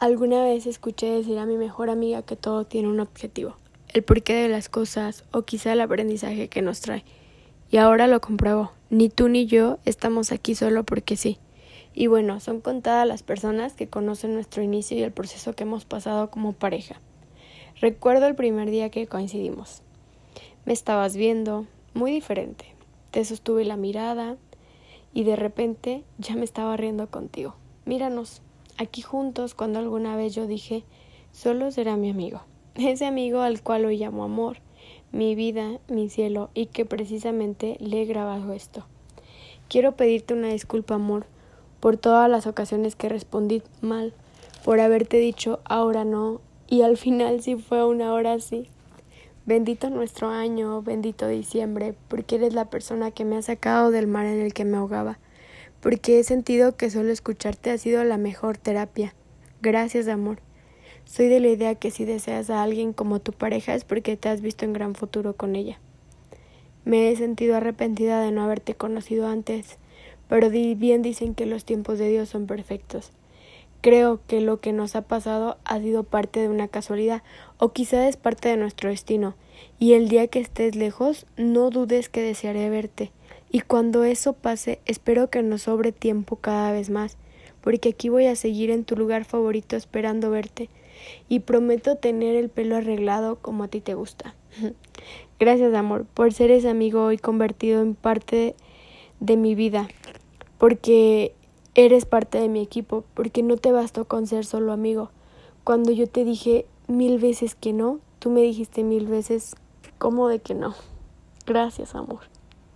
Alguna vez escuché decir a mi mejor amiga que todo tiene un objetivo, el porqué de las cosas o quizá el aprendizaje que nos trae. Y ahora lo compruebo, ni tú ni yo estamos aquí solo porque sí. Y bueno, son contadas las personas que conocen nuestro inicio y el proceso que hemos pasado como pareja. Recuerdo el primer día que coincidimos. Me estabas viendo muy diferente. Te sostuve la mirada y de repente ya me estaba riendo contigo. Míranos, aquí juntos cuando alguna vez yo dije solo será mi amigo, ese amigo al cual hoy llamo amor, mi vida, mi cielo, y que precisamente le he grabado esto. Quiero pedirte una disculpa, amor, por todas las ocasiones que respondí mal, por haberte dicho ahora no, y al final sí fue una hora así. Bendito nuestro año, bendito diciembre, porque eres la persona que me ha sacado del mar en el que me ahogaba porque he sentido que solo escucharte ha sido la mejor terapia. Gracias, amor. Soy de la idea que si deseas a alguien como tu pareja es porque te has visto en gran futuro con ella. Me he sentido arrepentida de no haberte conocido antes, pero bien dicen que los tiempos de Dios son perfectos. Creo que lo que nos ha pasado ha sido parte de una casualidad o quizá es parte de nuestro destino, y el día que estés lejos no dudes que desearé verte y cuando eso pase, espero que nos sobre tiempo cada vez más, porque aquí voy a seguir en tu lugar favorito esperando verte, y prometo tener el pelo arreglado como a ti te gusta. Gracias, amor, por ser ese amigo hoy convertido en parte de mi vida, porque eres parte de mi equipo, porque no te bastó con ser solo amigo. Cuando yo te dije mil veces que no, tú me dijiste mil veces cómo de que no. Gracias, amor.